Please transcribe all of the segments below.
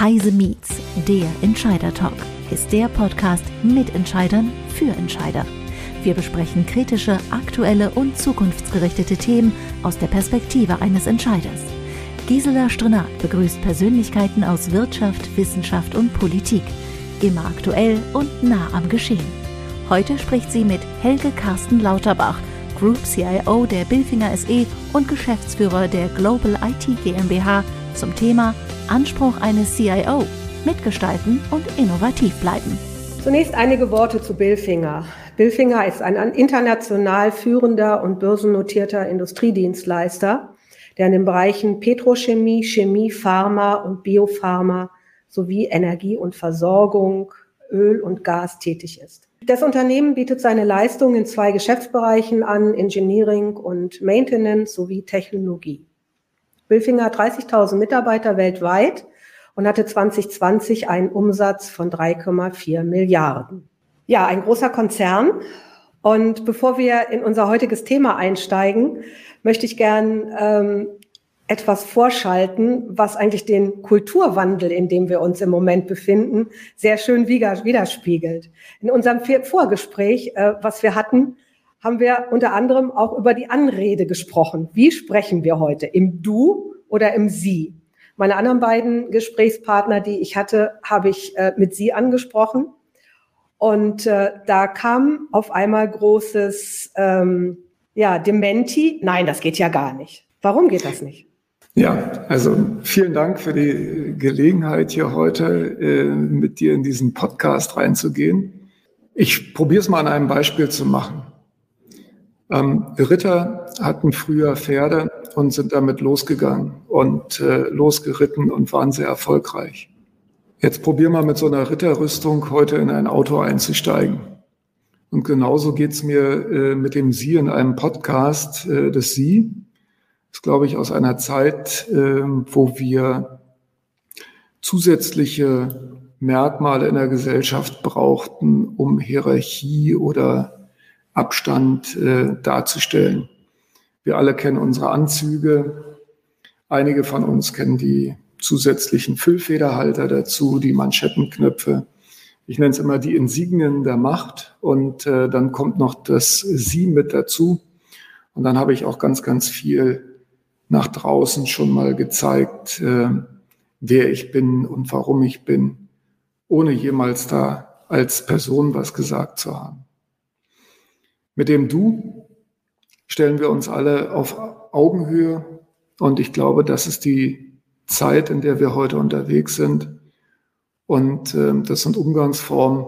Heise Meets, der Entscheider Talk, ist der Podcast mit Entscheidern für Entscheider. Wir besprechen kritische, aktuelle und zukunftsgerichtete Themen aus der Perspektive eines Entscheiders. Gisela Strenat begrüßt Persönlichkeiten aus Wirtschaft, Wissenschaft und Politik. Immer aktuell und nah am Geschehen. Heute spricht sie mit Helge Carsten Lauterbach, Group CIO der Billfinger SE und Geschäftsführer der Global IT GmbH zum Thema Anspruch eines CIO, mitgestalten und innovativ bleiben. Zunächst einige Worte zu Billfinger. Billfinger ist ein international führender und börsennotierter Industriedienstleister, der in den Bereichen Petrochemie, Chemie, Pharma und Biopharma sowie Energie und Versorgung, Öl und Gas tätig ist. Das Unternehmen bietet seine Leistungen in zwei Geschäftsbereichen an, Engineering und Maintenance sowie Technologie. Billfinger hat 30.000 Mitarbeiter weltweit und hatte 2020 einen Umsatz von 3,4 Milliarden. Ja, ein großer Konzern. Und bevor wir in unser heutiges Thema einsteigen, möchte ich gern ähm, etwas vorschalten, was eigentlich den Kulturwandel, in dem wir uns im Moment befinden, sehr schön widerspiegelt. In unserem Vorgespräch, äh, was wir hatten, haben wir unter anderem auch über die Anrede gesprochen. Wie sprechen wir heute? Im Du oder im Sie? Meine anderen beiden Gesprächspartner, die ich hatte, habe ich äh, mit Sie angesprochen. Und äh, da kam auf einmal großes, ähm, ja, Dementi. Nein, das geht ja gar nicht. Warum geht das nicht? Ja, also vielen Dank für die Gelegenheit, hier heute äh, mit dir in diesen Podcast reinzugehen. Ich probiere es mal an einem Beispiel zu machen. Ähm, Ritter hatten früher Pferde und sind damit losgegangen und äh, losgeritten und waren sehr erfolgreich. Jetzt probier mal mit so einer Ritterrüstung heute in ein Auto einzusteigen. Und genauso geht's mir äh, mit dem Sie in einem Podcast. Äh, das Sie ist, glaube ich, aus einer Zeit, äh, wo wir zusätzliche Merkmale in der Gesellschaft brauchten, um Hierarchie oder Abstand äh, darzustellen. Wir alle kennen unsere Anzüge. Einige von uns kennen die zusätzlichen Füllfederhalter dazu, die Manschettenknöpfe. Ich nenne es immer die Insignien der Macht. Und äh, dann kommt noch das Sie mit dazu. Und dann habe ich auch ganz, ganz viel nach draußen schon mal gezeigt, äh, wer ich bin und warum ich bin, ohne jemals da als Person was gesagt zu haben. Mit dem Du stellen wir uns alle auf Augenhöhe und ich glaube, das ist die Zeit, in der wir heute unterwegs sind. Und äh, das sind Umgangsformen.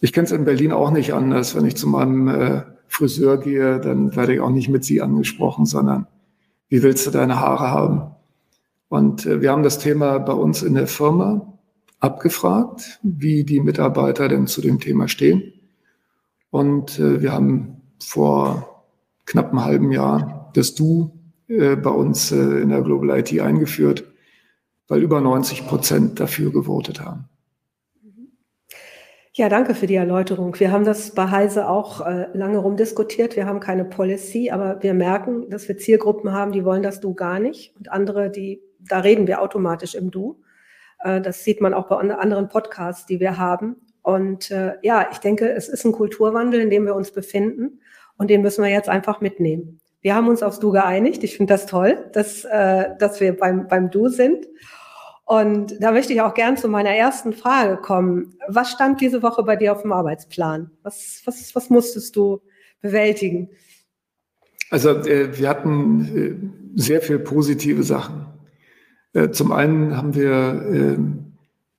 Ich kenne es in Berlin auch nicht anders. Wenn ich zu meinem äh, Friseur gehe, dann werde ich auch nicht mit Sie angesprochen, sondern wie willst du deine Haare haben? Und äh, wir haben das Thema bei uns in der Firma abgefragt, wie die Mitarbeiter denn zu dem Thema stehen. Und äh, wir haben vor knapp einem halben Jahr das Du äh, bei uns äh, in der Global IT eingeführt, weil über 90 Prozent dafür gewotet haben. Ja, danke für die Erläuterung. Wir haben das bei Heise auch äh, lange rumdiskutiert. Wir haben keine Policy, aber wir merken, dass wir Zielgruppen haben, die wollen das Du gar nicht und andere, die, da reden wir automatisch im Du. Äh, das sieht man auch bei anderen Podcasts, die wir haben. Und äh, ja, ich denke, es ist ein Kulturwandel, in dem wir uns befinden und den müssen wir jetzt einfach mitnehmen. Wir haben uns aufs Du geeinigt. Ich finde das toll, dass, äh, dass wir beim, beim Du sind. Und da möchte ich auch gern zu meiner ersten Frage kommen. Was stand diese Woche bei dir auf dem Arbeitsplan? Was, was, was musstest du bewältigen? Also äh, wir hatten äh, sehr viel positive Sachen. Äh, zum einen haben wir ähm,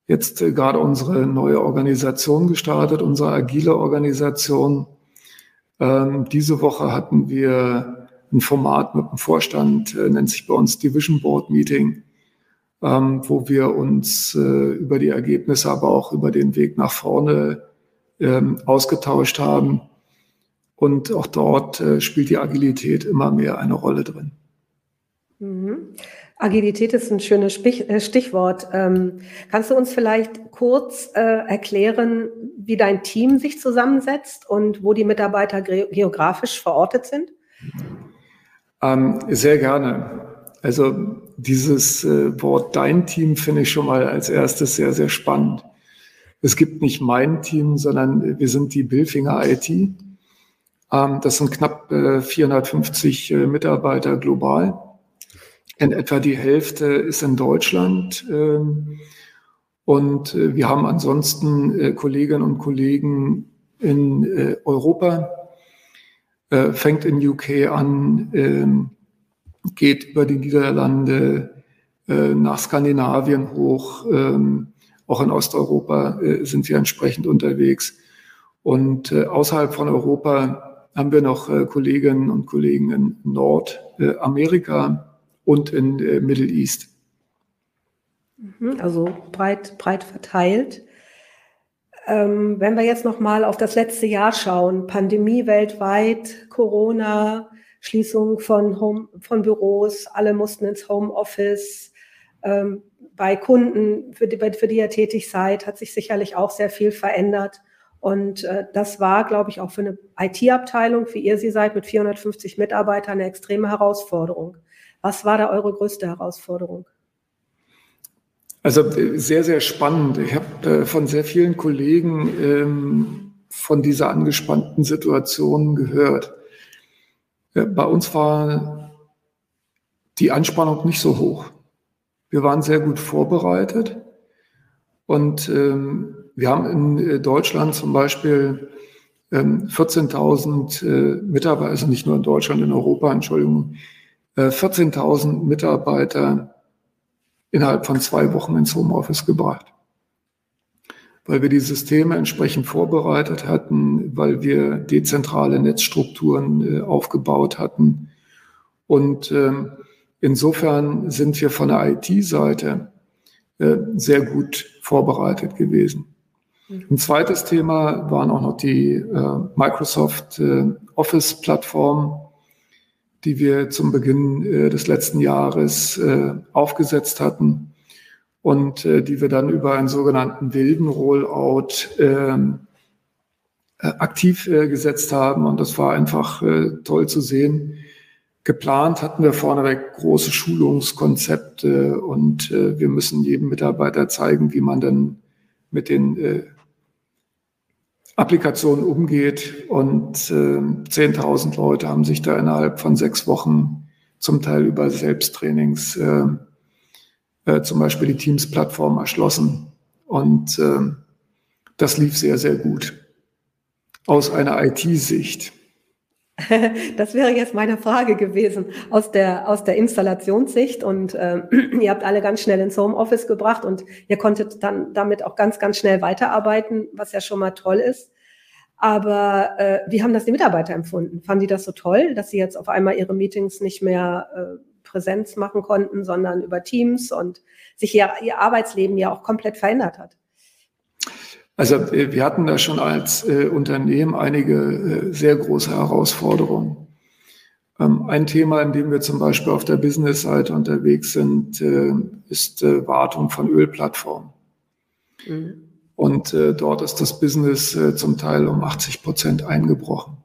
jetzt äh, gerade unsere neue Organisation gestartet, unsere agile Organisation. Ähm, diese Woche hatten wir ein Format mit dem Vorstand, äh, nennt sich bei uns Division Board Meeting, ähm, wo wir uns äh, über die Ergebnisse, aber auch über den Weg nach vorne ähm, ausgetauscht haben. Und auch dort äh, spielt die Agilität immer mehr eine Rolle drin. Mhm. Agilität ist ein schönes äh, Stichwort. Ähm, kannst du uns vielleicht kurz äh, erklären, wie dein Team sich zusammensetzt und wo die Mitarbeiter geografisch verortet sind? Ähm, sehr gerne. Also dieses äh, Wort Dein Team finde ich schon mal als erstes sehr, sehr spannend. Es gibt nicht mein Team, sondern wir sind die Billfinger IT. Ähm, das sind knapp äh, 450 äh, Mitarbeiter global. In etwa die Hälfte ist in Deutschland. Ähm, und äh, wir haben ansonsten äh, Kolleginnen und Kollegen in äh, Europa, fängt in UK an, ähm, geht über die Niederlande nach Skandinavien hoch. Ähm, auch in Osteuropa sind wir entsprechend unterwegs. Und außerhalb von Europa haben wir noch Kolleginnen und Kollegen in Nordamerika und in äh, Middle East. Mhm, also breit, breit verteilt. Ähm, wenn wir jetzt noch mal auf das letzte Jahr schauen, Pandemie weltweit, Corona, Schließung von, Home, von Büros, alle mussten ins Homeoffice. Ähm, bei Kunden, für die, für die ihr tätig seid, hat sich sicherlich auch sehr viel verändert. Und äh, das war, glaube ich, auch für eine IT-Abteilung, wie ihr sie seid, mit 450 Mitarbeitern, eine extreme Herausforderung. Was war da eure größte Herausforderung? Also äh, sehr, sehr spannend. Ich habe äh, von sehr vielen Kollegen ähm, von dieser angespannten Situation gehört. Ja, bei uns war die Anspannung nicht so hoch. Wir waren sehr gut vorbereitet und ähm, wir haben in äh, Deutschland zum Beispiel ähm, 14.000 äh, Mitarbeiter, also nicht nur in Deutschland, in Europa, Entschuldigung, 14.000 Mitarbeiter innerhalb von zwei Wochen ins Homeoffice gebracht. Weil wir die Systeme entsprechend vorbereitet hatten, weil wir dezentrale Netzstrukturen äh, aufgebaut hatten. Und ähm, insofern sind wir von der IT-Seite äh, sehr gut vorbereitet gewesen. Mhm. Ein zweites Thema waren auch noch die äh, Microsoft Office-Plattform, die wir zum Beginn äh, des letzten Jahres äh, aufgesetzt hatten und äh, die wir dann über einen sogenannten wilden Rollout ähm, äh, aktiv gesetzt haben. Und das war einfach toll zu sehen. Geplant hatten wir vorneweg große Schulungskonzepte und wir müssen jedem Mitarbeiter zeigen, wie man dann mit den Applikation umgeht. Und äh, 10.000 Leute haben sich da innerhalb von sechs Wochen zum Teil über Selbsttrainings äh, äh, zum Beispiel die Teams-Plattform erschlossen. Und äh, das lief sehr, sehr gut aus einer IT-Sicht. Das wäre jetzt meine Frage gewesen aus der, aus der Installationssicht. Und äh, ihr habt alle ganz schnell ins Homeoffice gebracht und ihr konntet dann damit auch ganz, ganz schnell weiterarbeiten, was ja schon mal toll ist. Aber äh, wie haben das die Mitarbeiter empfunden? Fanden die das so toll, dass sie jetzt auf einmal ihre Meetings nicht mehr äh, Präsenz machen konnten, sondern über Teams und sich ihr, ihr Arbeitsleben ja auch komplett verändert hat? Also äh, wir hatten da schon als äh, Unternehmen einige äh, sehr große Herausforderungen. Ähm, ein Thema, in dem wir zum Beispiel auf der Business-Seite unterwegs sind, äh, ist äh, Wartung von Ölplattformen. Mhm. Und äh, dort ist das Business zum Teil um 80 Prozent eingebrochen.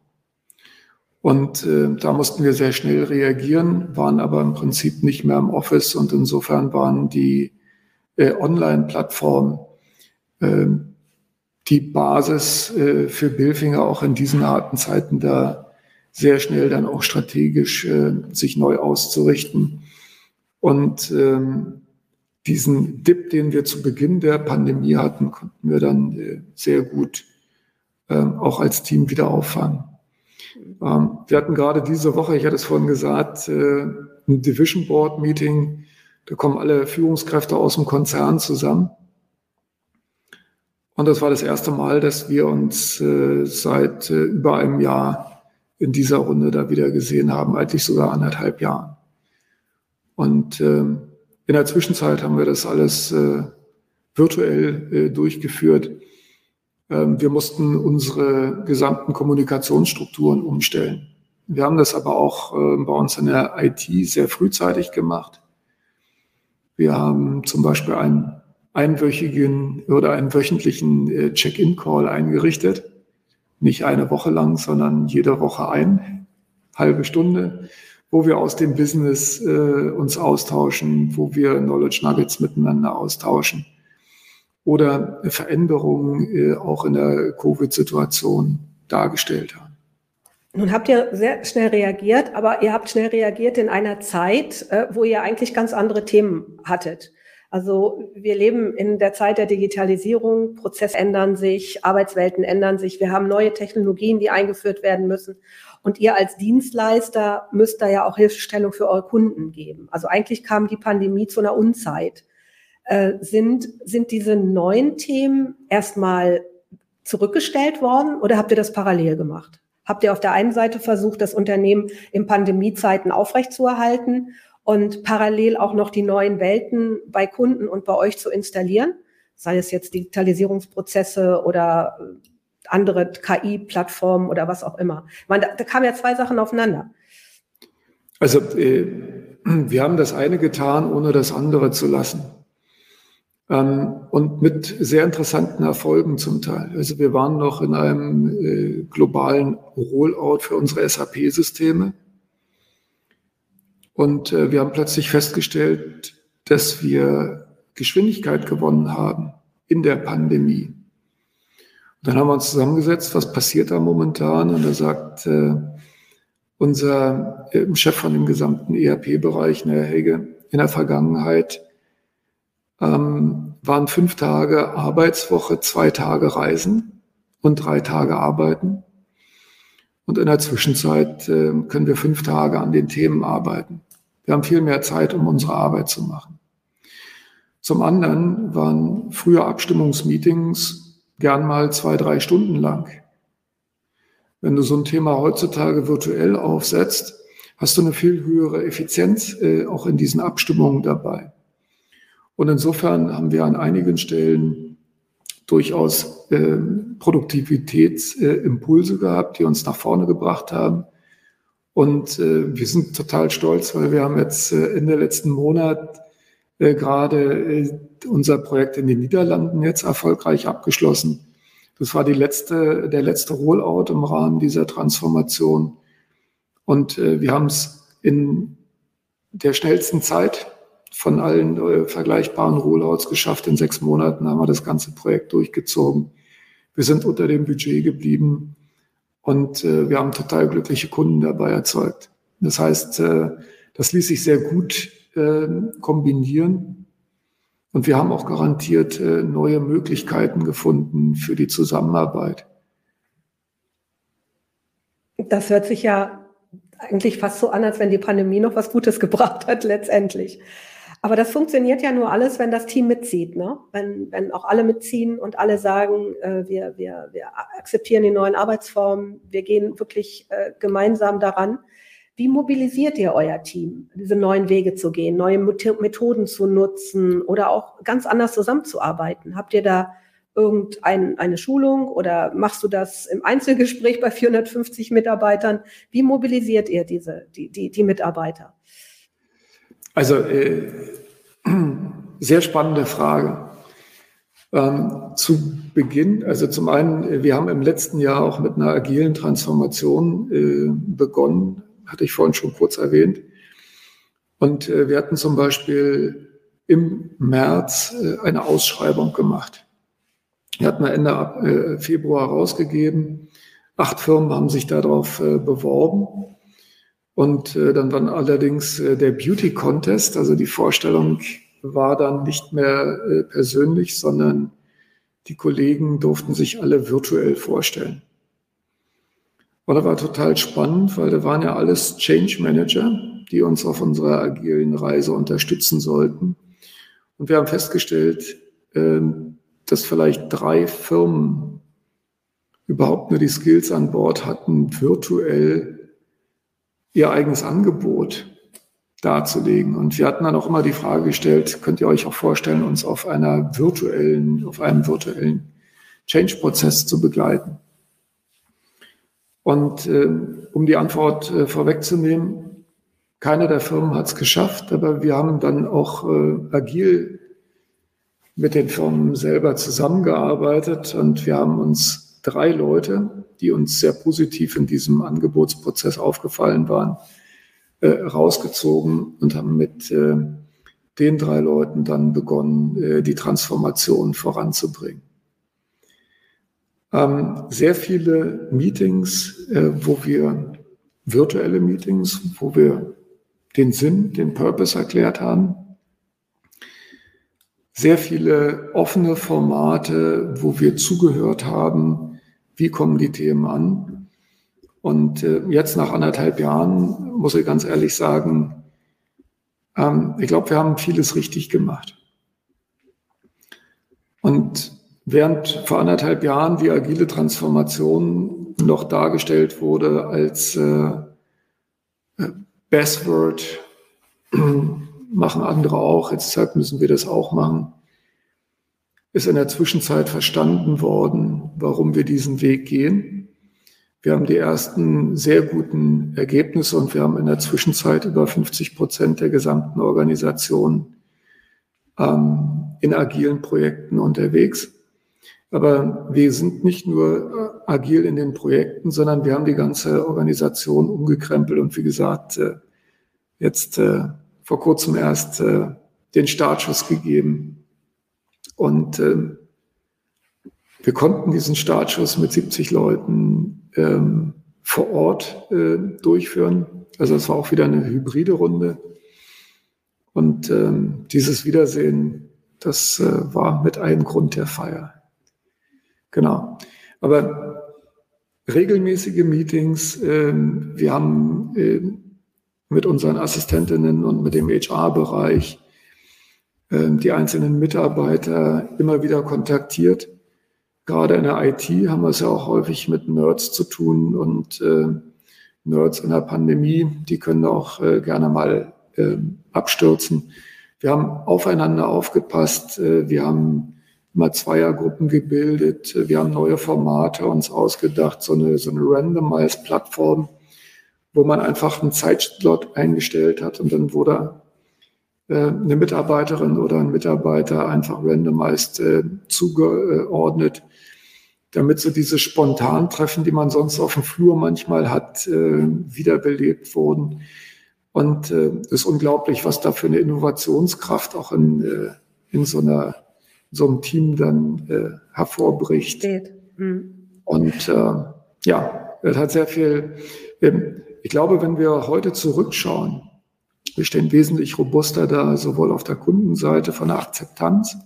Und da mussten wir sehr schnell reagieren, waren aber im Prinzip nicht mehr im Office und insofern waren die Online-Plattformen äh, die Basis äh, für Billfinger auch in diesen harten Zeiten da sehr schnell dann auch strategisch äh, sich neu auszurichten. Und ähm, diesen Dip, den wir zu Beginn der Pandemie hatten, konnten wir dann äh, sehr gut ähm, auch als Team wieder auffangen. Ähm, wir hatten gerade diese Woche, ich hatte es vorhin gesagt, äh, ein Division Board Meeting. Da kommen alle Führungskräfte aus dem Konzern zusammen. Und das war das erste Mal, dass wir uns äh, seit äh, über einem Jahr in dieser Runde da wieder gesehen haben, eigentlich sogar anderthalb Jahren. Und ähm, in der Zwischenzeit haben wir das alles äh, virtuell äh, durchgeführt. Ähm, wir mussten unsere gesamten Kommunikationsstrukturen umstellen. Wir haben das aber auch äh, bei uns in der IT sehr frühzeitig gemacht. Wir haben zum Beispiel einen einwöchigen oder einen wöchentlichen äh, Check-in-Call eingerichtet. Nicht eine Woche lang, sondern jede Woche ein, halbe Stunde wo wir aus dem Business äh, uns austauschen, wo wir Knowledge Nuggets miteinander austauschen oder Veränderungen äh, auch in der Covid-Situation dargestellt haben. Nun habt ihr sehr schnell reagiert, aber ihr habt schnell reagiert in einer Zeit, äh, wo ihr eigentlich ganz andere Themen hattet. Also wir leben in der Zeit der Digitalisierung, Prozesse ändern sich, Arbeitswelten ändern sich, wir haben neue Technologien, die eingeführt werden müssen. Und ihr als Dienstleister müsst da ja auch Hilfestellung für eure Kunden geben. Also eigentlich kam die Pandemie zu einer Unzeit. Äh, sind, sind diese neuen Themen erstmal zurückgestellt worden oder habt ihr das parallel gemacht? Habt ihr auf der einen Seite versucht, das Unternehmen in Pandemiezeiten aufrechtzuerhalten und parallel auch noch die neuen Welten bei Kunden und bei euch zu installieren, sei es jetzt Digitalisierungsprozesse oder äh, andere KI-Plattformen oder was auch immer. Man, da, da kamen ja zwei Sachen aufeinander. Also äh, wir haben das eine getan, ohne das andere zu lassen. Ähm, und mit sehr interessanten Erfolgen zum Teil. Also wir waren noch in einem äh, globalen Rollout für unsere SAP-Systeme. Und äh, wir haben plötzlich festgestellt, dass wir Geschwindigkeit gewonnen haben in der Pandemie. Und dann haben wir uns zusammengesetzt, was passiert da momentan? Und da sagt äh, unser äh, Chef von dem gesamten ERP-Bereich, Herr Hege, in der Vergangenheit ähm, waren fünf Tage Arbeitswoche, zwei Tage Reisen und drei Tage Arbeiten. Und in der Zwischenzeit äh, können wir fünf Tage an den Themen arbeiten. Wir haben viel mehr Zeit, um unsere Arbeit zu machen. Zum anderen waren früher Abstimmungsmeetings gern mal zwei, drei Stunden lang. Wenn du so ein Thema heutzutage virtuell aufsetzt, hast du eine viel höhere Effizienz äh, auch in diesen Abstimmungen dabei. Und insofern haben wir an einigen Stellen durchaus äh, Produktivitätsimpulse gehabt, die uns nach vorne gebracht haben. Und äh, wir sind total stolz, weil wir haben jetzt äh, Ende letzten Monat äh, gerade äh, unser Projekt in den Niederlanden jetzt erfolgreich abgeschlossen. Das war die letzte, der letzte Rollout im Rahmen dieser Transformation. Und äh, wir haben es in der schnellsten Zeit von allen äh, vergleichbaren Rollouts geschafft. In sechs Monaten haben wir das ganze Projekt durchgezogen. Wir sind unter dem Budget geblieben und äh, wir haben total glückliche Kunden dabei erzeugt. Das heißt, äh, das ließ sich sehr gut äh, kombinieren. Und wir haben auch garantiert äh, neue Möglichkeiten gefunden für die Zusammenarbeit. Das hört sich ja eigentlich fast so an, als wenn die Pandemie noch was Gutes gebracht hat letztendlich. Aber das funktioniert ja nur alles, wenn das Team mitzieht. Ne? Wenn, wenn auch alle mitziehen und alle sagen, äh, wir, wir, wir akzeptieren die neuen Arbeitsformen, wir gehen wirklich äh, gemeinsam daran. Wie mobilisiert ihr euer Team, diese neuen Wege zu gehen, neue Methoden zu nutzen oder auch ganz anders zusammenzuarbeiten? Habt ihr da irgendeine Schulung oder machst du das im Einzelgespräch bei 450 Mitarbeitern? Wie mobilisiert ihr diese, die, die, die Mitarbeiter? Also äh, sehr spannende Frage. Ähm, zu Beginn, also zum einen, wir haben im letzten Jahr auch mit einer agilen Transformation äh, begonnen, hatte ich vorhin schon kurz erwähnt. Und äh, wir hatten zum Beispiel im März äh, eine Ausschreibung gemacht. Die hatten wir Ende äh, Februar rausgegeben. Acht Firmen haben sich darauf äh, beworben. Und äh, dann war allerdings äh, der Beauty Contest, also die Vorstellung war dann nicht mehr äh, persönlich, sondern die Kollegen durften sich alle virtuell vorstellen. Und das war total spannend, weil da waren ja alles Change Manager, die uns auf unserer agilen Reise unterstützen sollten. Und wir haben festgestellt, äh, dass vielleicht drei Firmen überhaupt nur die Skills an Bord hatten, virtuell ihr eigenes Angebot darzulegen. Und wir hatten dann auch immer die Frage gestellt, könnt ihr euch auch vorstellen, uns auf einer virtuellen, auf einem virtuellen Change-Prozess zu begleiten? Und äh, um die Antwort äh, vorwegzunehmen, keine der Firmen hat es geschafft, aber wir haben dann auch äh, agil mit den Firmen selber zusammengearbeitet und wir haben uns drei Leute die uns sehr positiv in diesem Angebotsprozess aufgefallen waren, äh, rausgezogen und haben mit äh, den drei Leuten dann begonnen, äh, die Transformation voranzubringen. Ähm, sehr viele Meetings, äh, wo wir virtuelle Meetings, wo wir den Sinn, den Purpose erklärt haben. Sehr viele offene Formate, wo wir zugehört haben, wie kommen die Themen an. Und äh, jetzt nach anderthalb Jahren muss ich ganz ehrlich sagen, ähm, ich glaube, wir haben vieles richtig gemacht. Und während vor anderthalb Jahren die agile Transformation noch dargestellt wurde als äh, Bestword, machen andere auch, jetzt müssen wir das auch machen, ist in der Zwischenzeit verstanden worden, warum wir diesen Weg gehen. Wir haben die ersten sehr guten Ergebnisse und wir haben in der Zwischenzeit über 50 Prozent der gesamten Organisation ähm, in agilen Projekten unterwegs. Aber wir sind nicht nur äh, agil in den Projekten, sondern wir haben die ganze Organisation umgekrempelt und wie gesagt, äh, jetzt äh, vor kurzem erst den Startschuss gegeben. Und ähm, wir konnten diesen Startschuss mit 70 Leuten ähm, vor Ort durchführen. Also es war auch wieder eine hybride Runde. Und ähm, dieses Wiedersehen, das war mit einem Grund der Feier. Genau. Aber regelmäßige Meetings, äh, wir haben äh, mit unseren Assistentinnen und mit dem HR-Bereich äh, die einzelnen Mitarbeiter immer wieder kontaktiert. Gerade in der IT haben wir es ja auch häufig mit Nerds zu tun und äh, Nerds in der Pandemie, die können auch äh, gerne mal äh, abstürzen. Wir haben aufeinander aufgepasst, äh, wir haben mal Zweiergruppen gebildet. Wir haben neue Formate uns ausgedacht, so eine, so eine Randomized-Plattform, wo man einfach einen Zeitslot eingestellt hat und dann wurde eine Mitarbeiterin oder ein Mitarbeiter einfach randomized äh, zugeordnet, damit so diese Spontantreffen, die man sonst auf dem Flur manchmal hat, äh, wiederbelebt wurden. Und es äh, ist unglaublich, was da für eine Innovationskraft auch in, äh, in so einer so einem Team dann äh, hervorbricht. Mhm. Und äh, ja, es hat sehr viel. Ähm, ich glaube, wenn wir heute zurückschauen, wir stehen wesentlich robuster da, sowohl auf der Kundenseite von der Akzeptanz,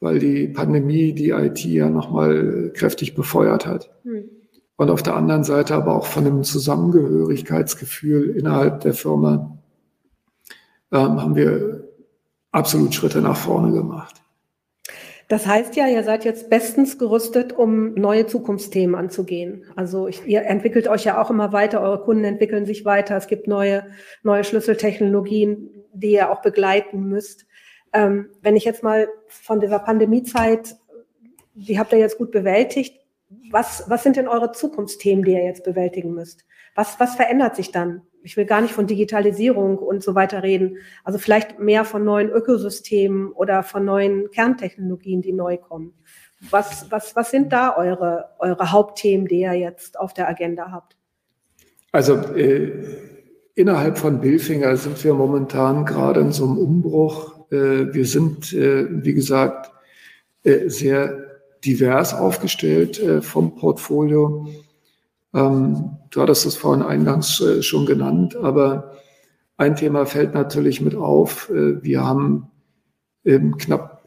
weil die Pandemie die IT ja nochmal kräftig befeuert hat. Mhm. Und auf der anderen Seite aber auch von einem Zusammengehörigkeitsgefühl innerhalb der Firma ähm, haben wir absolut Schritte nach vorne gemacht. Das heißt ja, ihr seid jetzt bestens gerüstet, um neue Zukunftsthemen anzugehen. Also ich, ihr entwickelt euch ja auch immer weiter, eure Kunden entwickeln sich weiter, es gibt neue, neue Schlüsseltechnologien, die ihr auch begleiten müsst. Ähm, wenn ich jetzt mal von dieser Pandemiezeit, die habt ihr jetzt gut bewältigt, was, was sind denn eure Zukunftsthemen, die ihr jetzt bewältigen müsst? Was, was verändert sich dann? Ich will gar nicht von Digitalisierung und so weiter reden. Also vielleicht mehr von neuen Ökosystemen oder von neuen Kerntechnologien, die neu kommen. Was, was, was sind da eure, eure Hauptthemen, die ihr jetzt auf der Agenda habt? Also äh, innerhalb von Billfinger sind wir momentan gerade in so einem Umbruch. Äh, wir sind, äh, wie gesagt, äh, sehr divers aufgestellt äh, vom Portfolio. Ähm, du hattest es vorhin eingangs äh, schon genannt, aber ein Thema fällt natürlich mit auf. Äh, wir haben ähm, knapp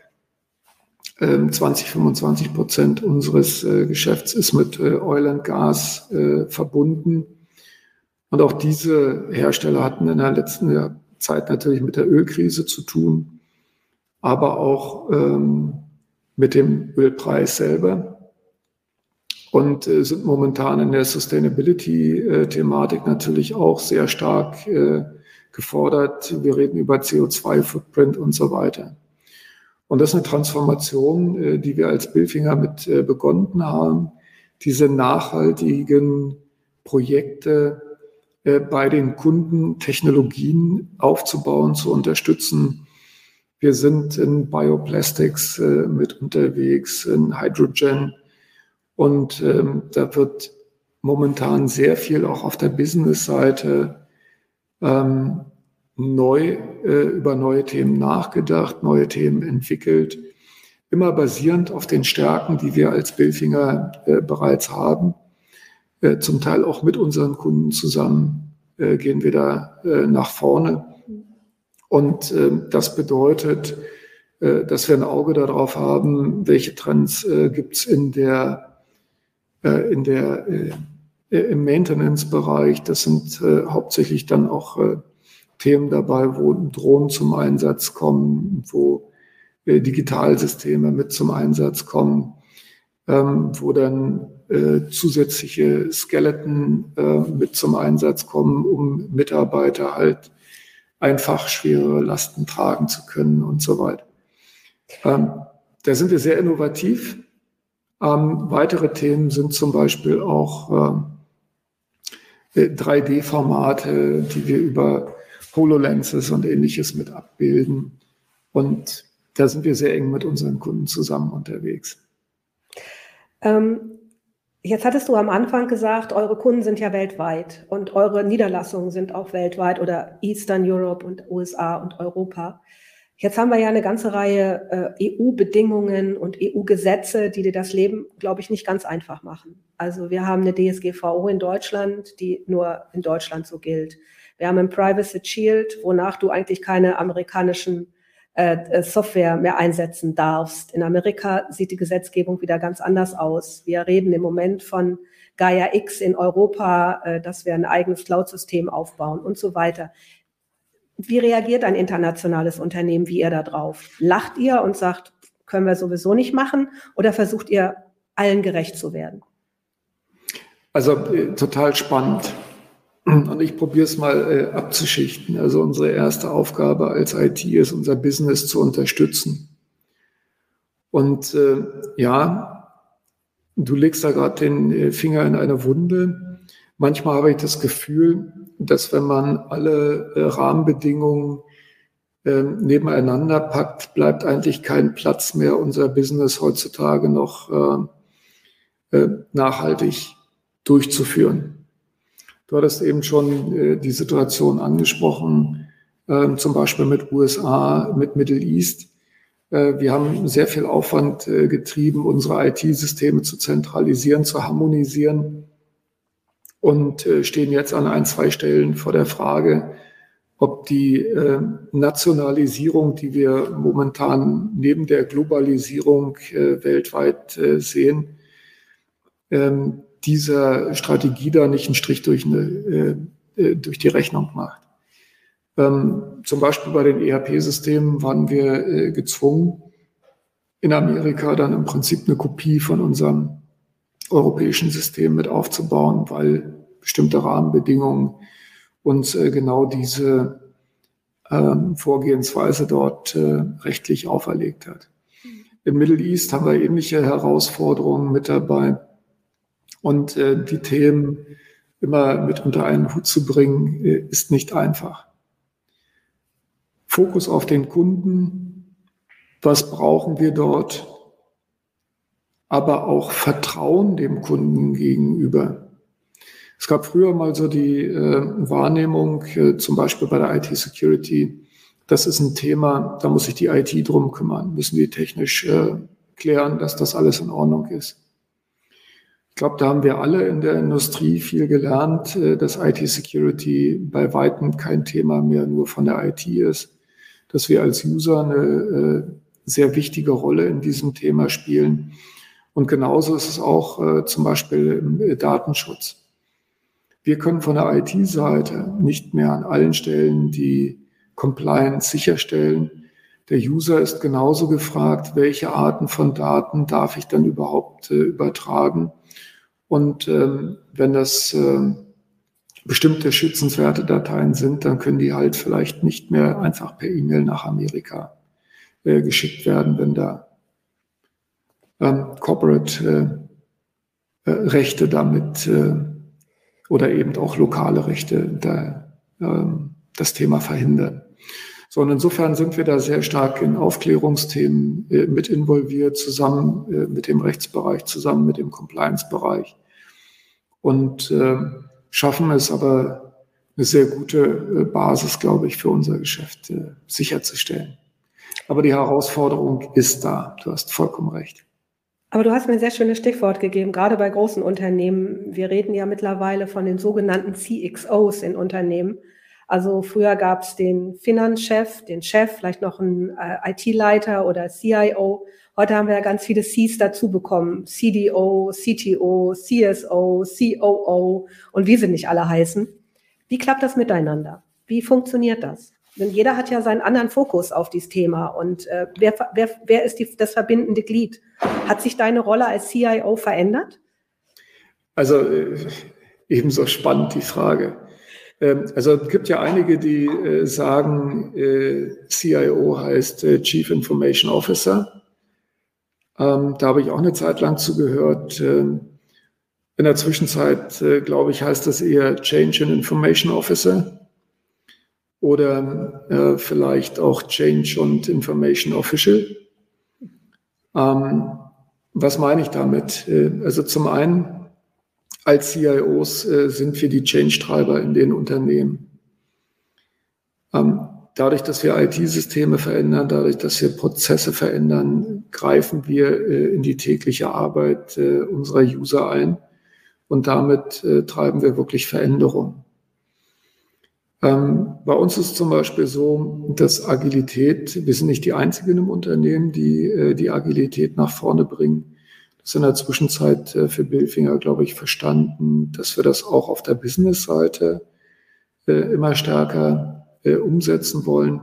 ähm, 20, 25 Prozent unseres äh, Geschäfts ist mit äh, Oil and Gas äh, verbunden. Und auch diese Hersteller hatten in der letzten Zeit natürlich mit der Ölkrise zu tun, aber auch ähm, mit dem Ölpreis selber und äh, sind momentan in der Sustainability-Thematik natürlich auch sehr stark äh, gefordert. Wir reden über CO2-Footprint und so weiter. Und das ist eine Transformation, äh, die wir als Billfinger mit äh, begonnen haben, diese nachhaltigen Projekte bei den Kunden Technologien aufzubauen, zu unterstützen. Wir sind in Bioplastics mit unterwegs, in Hydrogen, und ähm, da wird momentan sehr viel auch auf der Business-Seite ähm, neu äh, über neue Themen nachgedacht, neue Themen entwickelt, immer basierend auf den Stärken, die wir als Billfinger äh, bereits haben. Äh, zum Teil auch mit unseren Kunden zusammen äh, gehen wir da äh, nach vorne. Und äh, das bedeutet, äh, dass wir ein Auge darauf haben, welche Trends äh, gibt es in der, äh, in der, äh, im Maintenance-Bereich. Das sind äh, hauptsächlich dann auch äh, Themen dabei, wo Drohnen zum Einsatz kommen, wo äh, Digitalsysteme mit zum Einsatz kommen, ähm, wo dann äh, zusätzliche Skeleton äh, mit zum Einsatz kommen, um Mitarbeiter halt einfach schwere Lasten tragen zu können und so weiter. Ähm, da sind wir sehr innovativ. Ähm, weitere Themen sind zum Beispiel auch äh, 3D-Formate, die wir über HoloLenses und ähnliches mit abbilden. Und da sind wir sehr eng mit unseren Kunden zusammen unterwegs. Ähm, jetzt hattest du am Anfang gesagt, eure Kunden sind ja weltweit und eure Niederlassungen sind auch weltweit oder Eastern Europe und USA und Europa. Jetzt haben wir ja eine ganze Reihe äh, EU-Bedingungen und EU-Gesetze, die dir das Leben, glaube ich, nicht ganz einfach machen. Also wir haben eine DSGVO in Deutschland, die nur in Deutschland so gilt. Wir haben ein Privacy Shield, wonach du eigentlich keine amerikanischen äh, äh, Software mehr einsetzen darfst. In Amerika sieht die Gesetzgebung wieder ganz anders aus. Wir reden im Moment von Gaia X in Europa, äh, dass wir ein eigenes Cloud-System aufbauen und so weiter. Wie reagiert ein internationales Unternehmen wie ihr da drauf? Lacht ihr und sagt, können wir sowieso nicht machen? Oder versucht ihr allen gerecht zu werden? Also äh, total spannend. Und ich probiere es mal äh, abzuschichten. Also unsere erste Aufgabe als IT ist, unser Business zu unterstützen. Und äh, ja, du legst da gerade den äh, Finger in eine Wunde. Manchmal habe ich das Gefühl, dass wenn man alle äh, Rahmenbedingungen äh, nebeneinander packt, bleibt eigentlich kein Platz mehr, unser Business heutzutage noch äh, äh, nachhaltig durchzuführen. Du hattest eben schon die Situation angesprochen, äh, zum Beispiel mit USA, mit Middle East. Wir haben sehr viel Aufwand getrieben, unsere IT-Systeme zu zentralisieren, zu harmonisieren und äh, stehen jetzt an ein, zwei Stellen vor der Frage, ob die äh, Nationalisierung, die wir momentan neben der Globalisierung weltweit sehen, ähm, dieser Strategie da nicht einen Strich durch, eine, äh, äh durch die Rechnung macht. Ähm, zum Beispiel bei den ERP-Systemen waren wir äh, gezwungen, in Amerika dann im Prinzip eine Kopie von unserem europäischen System mit aufzubauen, weil bestimmte Rahmenbedingungen uns äh, genau diese ähm, Vorgehensweise dort äh, rechtlich auferlegt hat. Im Middle East haben wir ähnliche Herausforderungen mit dabei. Und äh, die Themen immer mit unter einen Hut zu bringen, äh, ist nicht einfach. Fokus auf den Kunden, was brauchen wir dort, aber auch Vertrauen dem Kunden gegenüber. Es gab früher mal so die äh, Wahrnehmung, äh, zum Beispiel bei der IT-Security, das ist ein Thema, da muss sich die IT drum kümmern, müssen die technisch äh, klären, dass das alles in Ordnung ist. Ich glaube, da haben wir alle in der Industrie viel gelernt, äh, dass IT-Security bei weitem kein Thema mehr nur von der IT ist, dass wir als User eine äh, sehr wichtige Rolle in diesem Thema spielen. Und genauso ist es auch äh, zum Beispiel im Datenschutz. Wir können von der IT-Seite nicht mehr an allen Stellen die Compliance sicherstellen. Der User ist genauso gefragt, welche Arten von Daten darf ich dann überhaupt übertragen und ähm, wenn das äh, bestimmte schützenswerte Dateien sind, dann können die halt vielleicht nicht mehr einfach per E-Mail nach Amerika äh, geschickt werden, wenn da ähm, Corporate äh, äh, Rechte damit äh, oder eben auch lokale Rechte da, ähm, das Thema verhindern. So, und insofern sind wir da sehr stark in Aufklärungsthemen äh, mit involviert, zusammen äh, mit dem Rechtsbereich, zusammen mit dem Compliance-Bereich und äh, schaffen es aber eine sehr gute Basis, glaube ich, für unser Geschäft äh, sicherzustellen. Aber die Herausforderung ist da. Du hast vollkommen recht. Aber du hast mir ein sehr schönes Stichwort gegeben, gerade bei großen Unternehmen. Wir reden ja mittlerweile von den sogenannten CXOs in Unternehmen. Also früher gab es den Finanzchef, den Chef, vielleicht noch einen äh, IT-Leiter oder CIO. Heute haben wir ja ganz viele Cs dazu bekommen. CDO, CTO, CSO, COO und wie sie nicht alle heißen. Wie klappt das miteinander? Wie funktioniert das? Denn jeder hat ja seinen anderen Fokus auf dieses Thema. Und äh, wer, wer, wer ist die, das verbindende Glied? Hat sich deine Rolle als CIO verändert? Also äh, ebenso spannend die Frage. Ähm, also es gibt ja einige, die äh, sagen, äh, CIO heißt äh, Chief Information Officer. Ähm, da habe ich auch eine Zeit lang zugehört. Ähm, in der Zwischenzeit, glaube ich, heißt das eher Change and Information Officer oder vielleicht auch Change und Information Official. was meine ich damit? also zum einen als CIOs äh, sind wir die Change-Treiber in den Unternehmen. Ähm, dadurch, dass wir IT-Systeme verändern, dadurch, dass wir Prozesse verändern, greifen wir äh, in die tägliche Arbeit äh, unserer User ein und damit äh, treiben wir wirklich Veränderungen. Ähm, bei uns ist zum Beispiel so, dass Agilität, wir sind nicht die einzigen im Unternehmen, die äh, die Agilität nach vorne bringen das in der Zwischenzeit äh, für Billfinger, glaube ich, verstanden, dass wir das auch auf der Business-Seite äh, immer stärker äh, umsetzen wollen.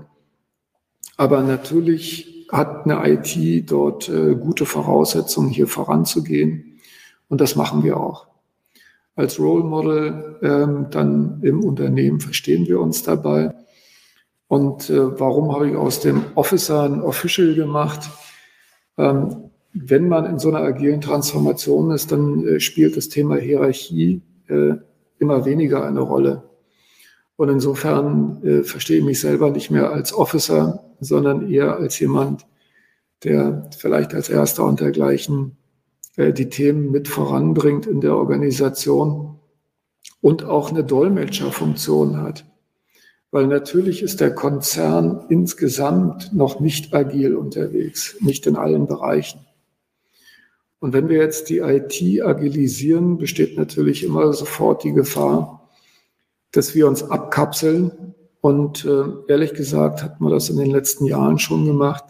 Aber natürlich hat eine IT dort gute Voraussetzungen, hier voranzugehen. Und das machen wir auch. Als Role Model ähm, dann im Unternehmen verstehen wir uns dabei. Und äh, warum habe ich aus dem Officer ein Official gemacht? Ähm, wenn man in so einer agilen Transformation ist, dann äh, spielt das Thema Hierarchie äh, immer weniger eine Rolle. Und insofern äh, verstehe ich mich selber nicht mehr als Officer, sondern eher als jemand, der vielleicht als Erster und dergleichen die Themen mit voranbringt in der Organisation und auch eine Dolmetscherfunktion hat. Weil natürlich ist der Konzern insgesamt noch nicht agil unterwegs, nicht in allen Bereichen. Und wenn wir jetzt die IT agilisieren, besteht natürlich immer sofort die Gefahr, dass wir uns abkapseln. Und äh, ehrlich gesagt hat man das in den letzten Jahren schon gemacht.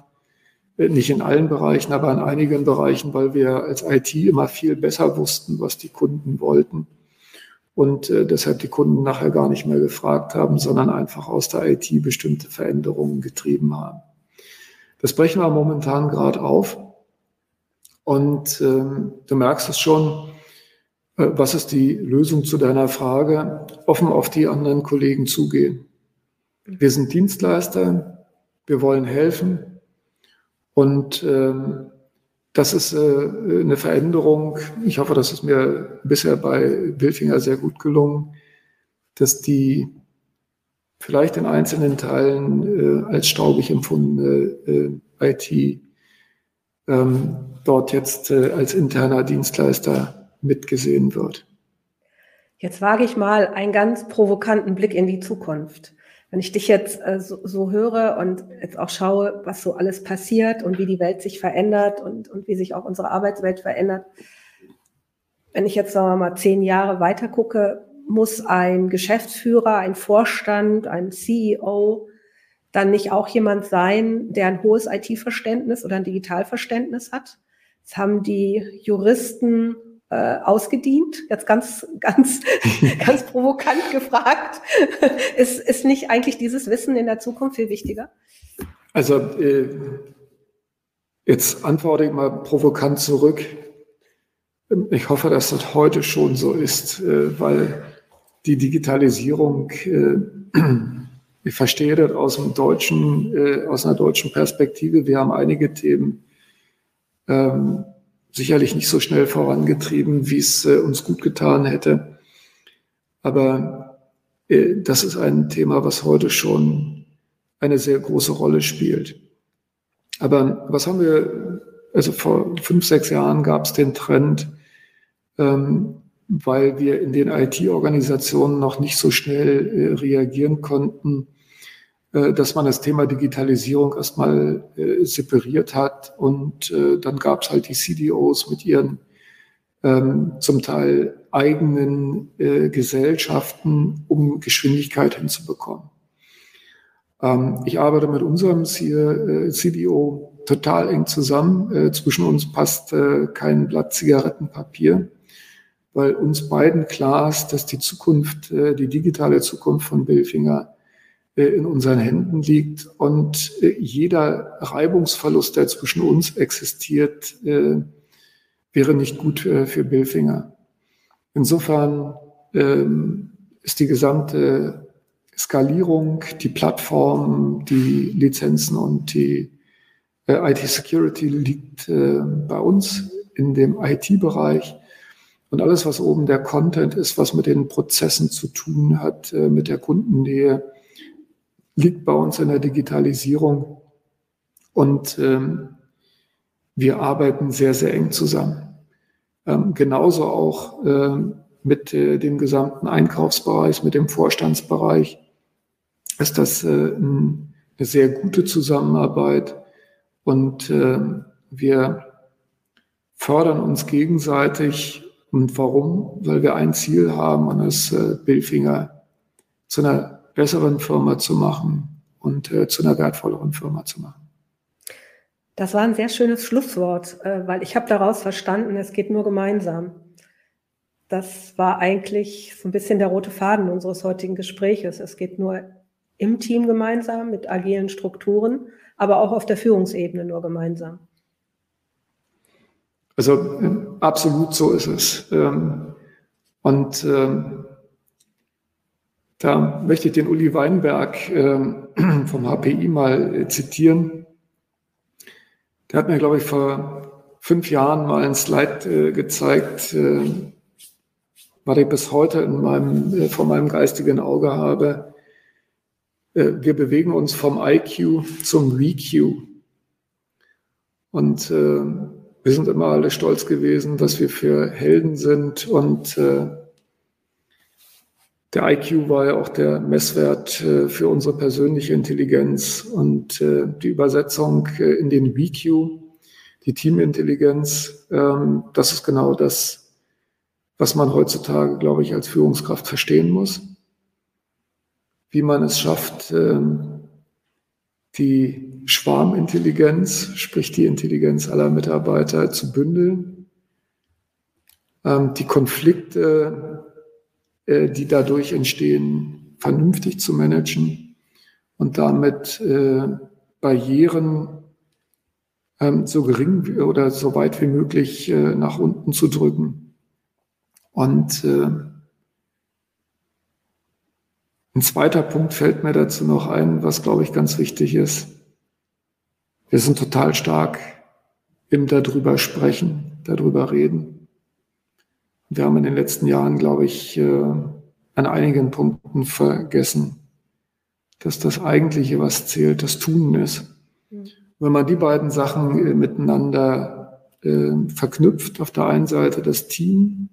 Nicht in allen Bereichen, aber in einigen Bereichen, weil wir als IT immer viel besser wussten, was die Kunden wollten. Und äh, deshalb die Kunden nachher gar nicht mehr gefragt haben, sondern einfach aus der IT bestimmte Veränderungen getrieben haben. Das brechen wir momentan gerade auf. Und ähm, du merkst es schon, äh, was ist die Lösung zu deiner Frage? Offen auf die anderen Kollegen zugehen. Wir sind Dienstleister, wir wollen helfen und ähm, das ist äh, eine Veränderung. Ich hoffe, das ist mir bisher bei Wilfinger sehr gut gelungen, dass die vielleicht in einzelnen Teilen äh, als staubig empfundene äh, IT ähm, dort jetzt äh, als interner Dienstleister mitgesehen wird. Jetzt wage ich mal einen ganz provokanten Blick in die Zukunft. Wenn ich dich jetzt äh, so, so, höre und jetzt auch schaue, was so alles passiert und wie die Welt sich verändert und, und wie sich auch unsere Arbeitswelt verändert. Wenn ich jetzt sagen wir mal zehn Jahre weiter gucke, muss ein Geschäftsführer, ein Vorstand, ein CEO dann nicht auch jemand sein, der ein hohes IT-Verständnis oder ein Digitalverständnis hat? Das haben die Juristen äh, ausgedient. Jetzt ganz, ganz, ganz provokant gefragt. ist, ist nicht eigentlich dieses Wissen in der Zukunft viel wichtiger? Also äh, jetzt antworte ich mal provokant zurück. Ich hoffe, dass das heute schon so ist, äh, weil die Digitalisierung, äh, ich verstehe das aus dem deutschen, äh, aus einer deutschen Perspektive. Wir haben einige Themen, ähm, sicherlich nicht so schnell vorangetrieben, wie es äh, uns gut getan hätte. Aber äh, das ist ein Thema, was heute schon eine sehr große Rolle spielt. Aber was haben wir, also vor fünf, sechs Jahren gab es den Trend, ähm, weil wir in den IT-Organisationen noch nicht so schnell äh, reagieren konnten, dass man das Thema Digitalisierung erstmal äh, separiert hat. Und äh, dann gab es halt die CDOs mit ihren ähm, zum Teil eigenen äh, Gesellschaften, um Geschwindigkeit hinzubekommen. Ähm, ich arbeite mit unserem äh, CDO total eng zusammen. Äh, zwischen uns passt äh, kein Blatt Zigarettenpapier, weil uns beiden klar ist, dass die Zukunft, äh, die digitale Zukunft von Billfinger äh, in unseren Händen liegt und äh, jeder Reibungsverlust, der zwischen uns existiert, wäre nicht gut für Billfinger. Insofern ähm, ist die gesamte Skalierung, die Plattform, die Lizenzen und die äh, IT-Security liegt äh, bei uns in dem IT-Bereich. Und alles, was oben der Content ist, was mit den Prozessen zu tun hat, äh, mit der Kundennähe, liegt bei uns in der Digitalisierung. Und ähm, wir arbeiten sehr, sehr eng zusammen. Ähm, genauso auch ähm, mit äh, dem gesamten Einkaufsbereich, mit dem Vorstandsbereich ist das äh, eine sehr gute Zusammenarbeit. Und äh, wir fördern uns gegenseitig. Und warum? Weil wir ein Ziel haben, und das äh, Billfinger zu einer besseren Firma zu machen und äh, zu einer wertvolleren Firma zu machen. Das war ein sehr schönes Schlusswort, äh, weil ich habe daraus verstanden, es geht nur gemeinsam. Das war eigentlich so ein bisschen der rote Faden unseres heutigen Gespräches. Es geht nur im Team gemeinsam mit agilen Strukturen aber auch auf der Führungsebene nur gemeinsam. Also absolut so ist es. Ähm, und ähm, da möchte ich den Uli Weinberg ähm, vom HPI mal zitieren. Der hat mir, glaube ich, vor fünf Jahren mal ein Slide äh, gezeigt, äh, was ich bis heute in meinem, äh, vor meinem geistigen Auge habe. Äh, wir bewegen uns vom IQ zum VQ. Und äh, wir sind immer alle stolz gewesen, was wir für Helden sind. Und äh, der IQ war ja auch der Messwert äh, für unsere persönliche Intelligenz. Und äh, die Übersetzung äh, in den VQ, die Teamintelligenz, ähm, das ist genau das, was man heutzutage, glaube ich, als Führungskraft verstehen muss wie man es schafft, ähm, die Schwarmintelligenz, sprich die Intelligenz aller Mitarbeiter zu bündeln, ähm, die Konflikte, äh, die dadurch entstehen, vernünftig zu managen und damit äh, Barrieren ähm, so gering oder so weit wie möglich äh, nach unten zu drücken. Und ein zweiter Punkt fällt mir dazu noch ein, was, glaube ich, ganz wichtig ist. Wir sind total stark im darüber sprechen, darüber reden. Wir haben in den letzten Jahren, glaube ich, äh, an einigen Punkten vergessen, dass das Eigentliche, was zählt, das Tun ist. Mhm. Wenn man die beiden Sachen äh, miteinander äh, verknüpft, auf der einen Seite das Team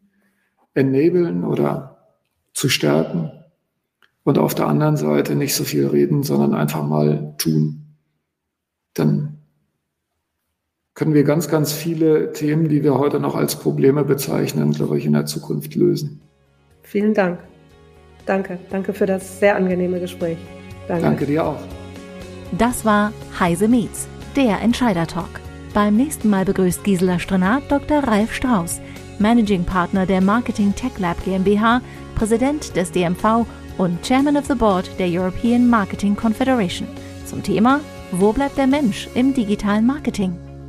enablen oder zu stärken und auf der anderen Seite nicht so viel reden, sondern einfach mal tun. Dann können wir ganz, ganz viele Themen, die wir heute noch als Probleme bezeichnen, glaube ich, in der Zukunft lösen. Vielen Dank. Danke. Danke für das sehr angenehme Gespräch. Danke, Danke dir auch. Das war Heise Meets, der Entscheider Talk. Beim nächsten Mal begrüßt Gisela Strenat Dr. Ralf Strauß, Managing Partner der Marketing Tech Lab GmbH, Präsident des DMV und Chairman of the Board der European Marketing Confederation zum Thema Wo bleibt der Mensch im digitalen Marketing?